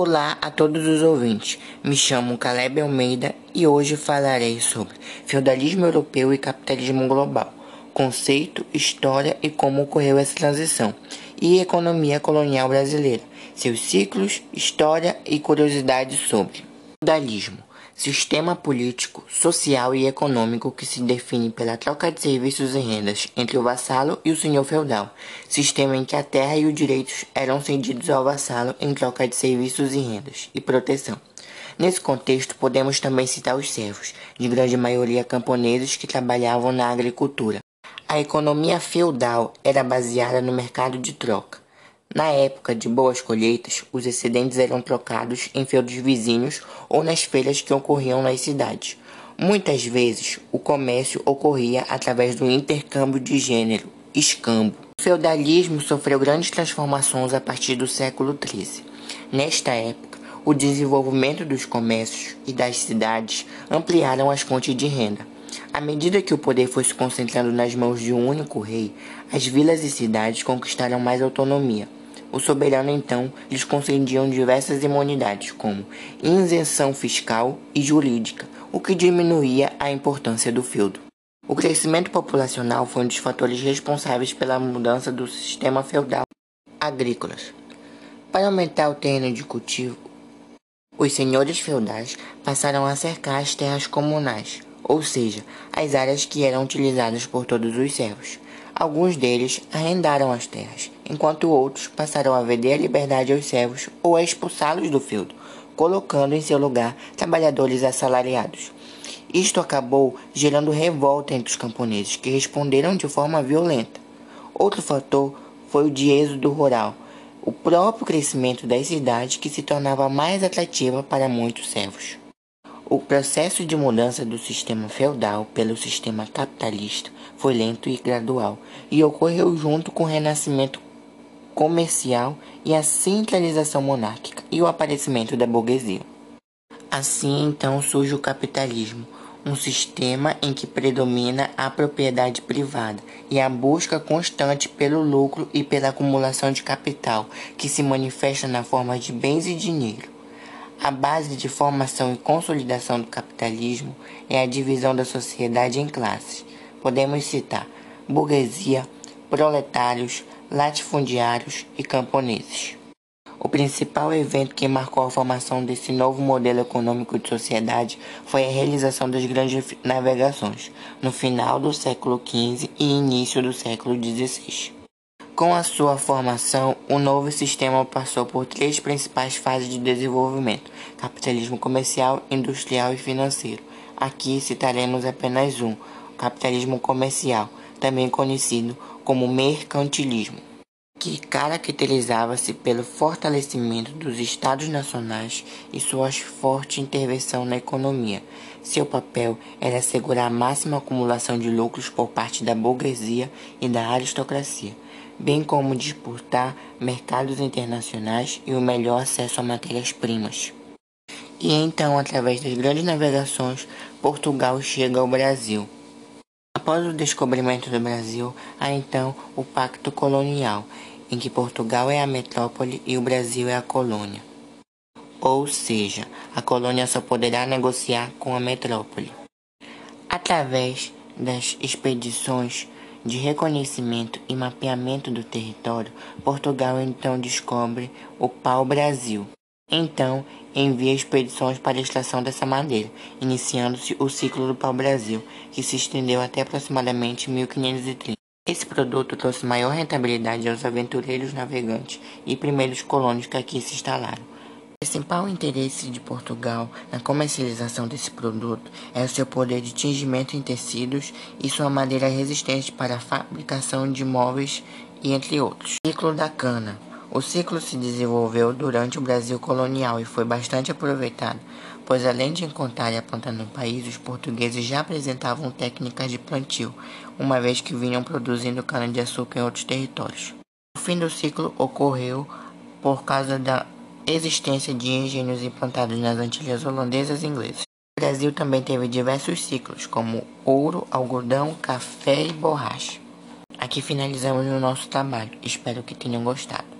Olá a todos os ouvintes. Me chamo Caleb Almeida e hoje falarei sobre feudalismo europeu e capitalismo global, conceito, história e como ocorreu essa transição, e economia colonial brasileira, seus ciclos, história e curiosidades sobre feudalismo sistema político, social e econômico que se define pela troca de serviços e rendas entre o vassalo e o senhor feudal, sistema em que a terra e os direitos eram cedidos ao vassalo em troca de serviços e rendas e proteção. Nesse contexto, podemos também citar os servos, de grande maioria camponeses que trabalhavam na agricultura. A economia feudal era baseada no mercado de troca na época de boas colheitas, os excedentes eram trocados em feudos vizinhos ou nas feiras que ocorriam nas cidades. Muitas vezes, o comércio ocorria através do intercâmbio de gênero, escambo. O feudalismo sofreu grandes transformações a partir do século XIII. Nesta época, o desenvolvimento dos comércios e das cidades ampliaram as fontes de renda. À medida que o poder foi se concentrando nas mãos de um único rei, as vilas e cidades conquistaram mais autonomia. O soberano então lhes concediam diversas imunidades, como isenção fiscal e jurídica, o que diminuía a importância do feudo. O crescimento populacional foi um dos fatores responsáveis pela mudança do sistema feudal agrícolas. Para aumentar o terreno de cultivo, os senhores feudais passaram a cercar as terras comunais, ou seja, as áreas que eram utilizadas por todos os servos. Alguns deles arrendaram as terras, enquanto outros passaram a vender a liberdade aos servos ou a expulsá-los do feudo, colocando em seu lugar trabalhadores assalariados. Isto acabou gerando revolta entre os camponeses, que responderam de forma violenta. Outro fator foi o de êxodo rural, o próprio crescimento das cidades que se tornava mais atrativa para muitos servos. O processo de mudança do sistema feudal pelo sistema capitalista foi lento e gradual e ocorreu junto com o renascimento comercial e a centralização monárquica e o aparecimento da burguesia. Assim então surge o capitalismo, um sistema em que predomina a propriedade privada e a busca constante pelo lucro e pela acumulação de capital, que se manifesta na forma de bens e dinheiro. A base de formação e consolidação do capitalismo é a divisão da sociedade em classes. Podemos citar burguesia, proletários, latifundiários e camponeses. O principal evento que marcou a formação desse novo modelo econômico de sociedade foi a realização das grandes navegações, no final do século XV e início do século XVI. Com a sua formação, o novo sistema passou por três principais fases de desenvolvimento: capitalismo comercial, industrial e financeiro. Aqui citaremos apenas um: o capitalismo comercial, também conhecido como mercantilismo, que caracterizava-se pelo fortalecimento dos estados nacionais e sua forte intervenção na economia. Seu papel era assegurar a máxima acumulação de lucros por parte da burguesia e da aristocracia bem como disputar mercados internacionais e o melhor acesso a matérias-primas. E então, através das grandes navegações, Portugal chega ao Brasil. Após o descobrimento do Brasil, há então o Pacto Colonial, em que Portugal é a metrópole e o Brasil é a colônia. Ou seja, a colônia só poderá negociar com a metrópole. Através das expedições de reconhecimento e mapeamento do território, Portugal então descobre o pau-brasil. Então, envia expedições para a extração dessa madeira, iniciando-se o ciclo do pau-brasil, que se estendeu até aproximadamente 1530. Esse produto trouxe maior rentabilidade aos aventureiros navegantes e primeiros colonos que aqui se instalaram. O principal interesse de Portugal na comercialização desse produto é o seu poder de tingimento em tecidos e sua madeira resistente para a fabricação de móveis e entre outros. Ciclo da cana. O ciclo se desenvolveu durante o Brasil colonial e foi bastante aproveitado, pois além de encontrar e plantar no país, os portugueses já apresentavam técnicas de plantio, uma vez que vinham produzindo cana-de-açúcar em outros territórios. O fim do ciclo ocorreu por causa da existência de engenhos implantados nas Antilhas holandesas e inglesas. O Brasil também teve diversos ciclos, como ouro, algodão, café e borracha. Aqui finalizamos o nosso trabalho. Espero que tenham gostado.